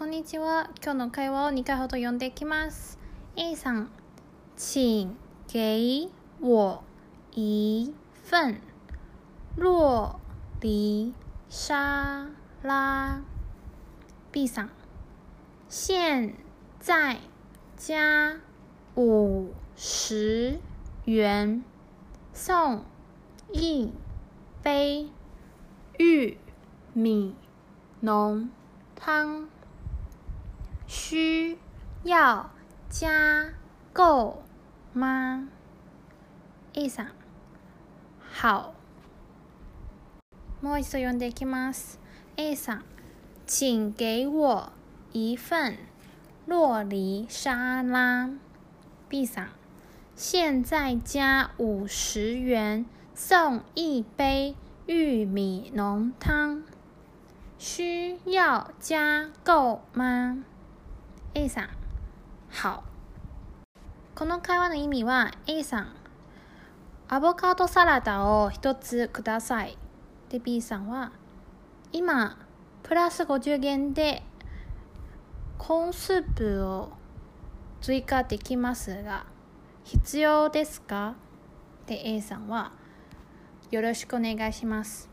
こんにちは。今日の会話を2回ほど読んでいきます。A さん、请给我一份洛梨沙拉。B さん、现在加五十元送一杯玉米浓汤。需要加购吗？A さん、好。もう一度読んでいきます。A さん、请给我一份洛梨沙拉。B さん、现在加五十元送一杯玉米浓汤。需要加购吗 ？A さん、好。この会話の意味は A さん、アボカドサラダを一つください。で B さんは、今、プラス50元でコーンスープを追加できますが、必要ですか？で A さんは、よろしくお願いします。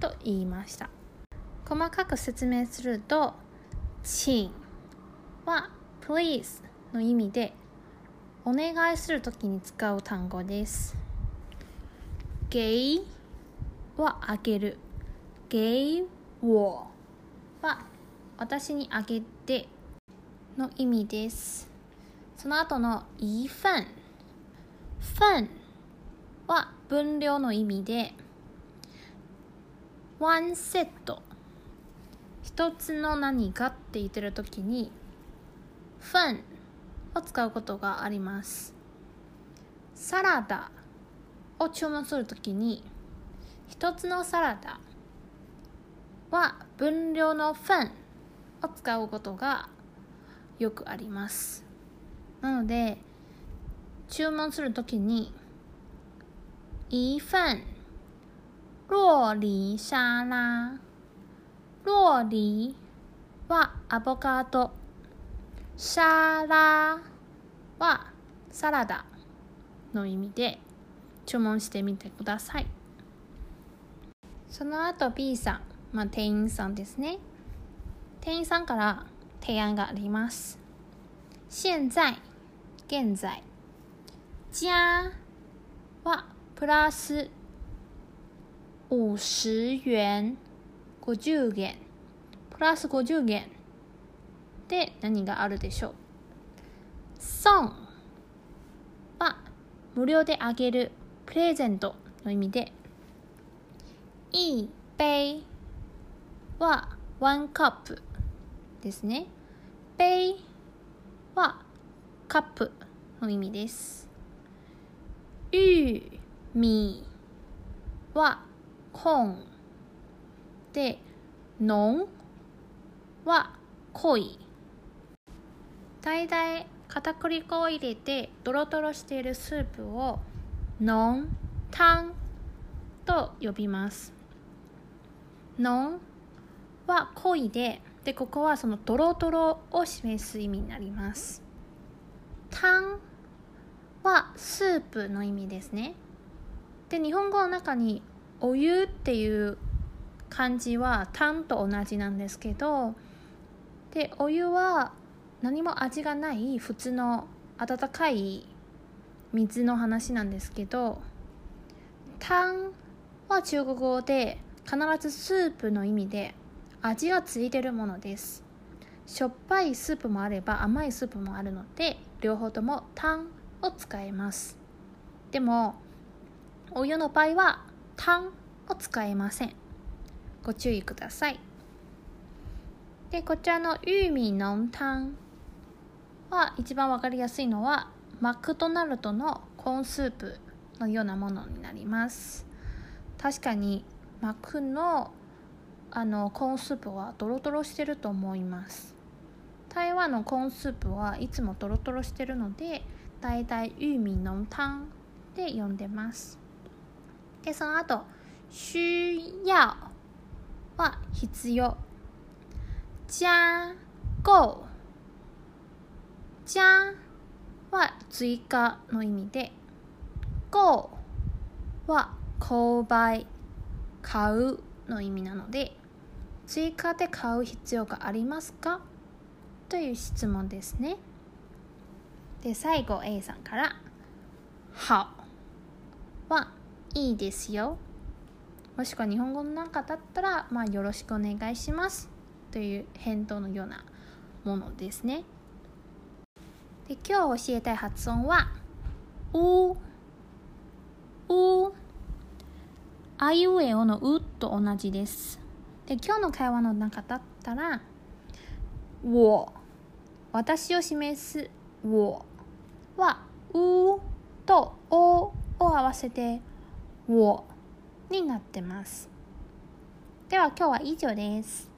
と言いました。細かく説明すると、请は please の意味でお願いするときに使う単語です。给はあげる。给我は私にあげての意味です。その後の一份。份は分量の意味で one セット一つの何かって言ってる時に份を使うことがあります。サラダを注文するときに一つのサラダは分量の份を使うことがよくあります。なので注文するときに一份洛梨沙拉洛梨はアボカド。沙拉はサラダの意味で注文してみてください。その後 B さん、まあ、店員さんですね。店員さんから提案があります。現在現在加はプラス50元50元プラス50元。で何があるでしょう？損。は無料であげる。プレゼントの意味で。一杯はワンカップですね。杯はカップの意味です。玉米はコーン。で濃は濃い大々片栗粉を入れてドロドロしているスープを濃湯と呼びます。濃は濃いででここはそのドロドロを示す意味になります。湯はスープの意味ですね。で日本語の中にお湯っていう漢字は「タン」と同じなんですけどでお湯は何も味がない普通の温かい水の話なんですけど「タン」は中国語で必ずスープの意味で味がついてるものです。しょっぱいスープもあれば甘いスープもあるので両方とも「タン」を使えます。でもお湯の場合は「タン」を使えません。ご注意ください。でこちらの玉米濃湯は一番わかりやすいのはマクドナルドのコーンスープのようなものになります。確かにマクのあのコーンスープはドロドロしてると思います。台湾のコーンスープはいつもドロドロしてるのでだいたい玉米濃湯で呼んでます。でその後需要は必要。加 go じゃんは追加の意味で go は購買買うの意味なので追加で買う必要がありますか？という質問ですね。で最後 A さんから「好」はいいですよ。もしくは日本語の中だったら、まあ、よろしくお願いします。という返答のようなものですね。で今日教えたい発音は「う」「う」あいうえおの「う」と同じです。で今日の会話の中だったら「我」私を示す「我」は「う」と「お」を合わせて「我」になってます。では今日は以上です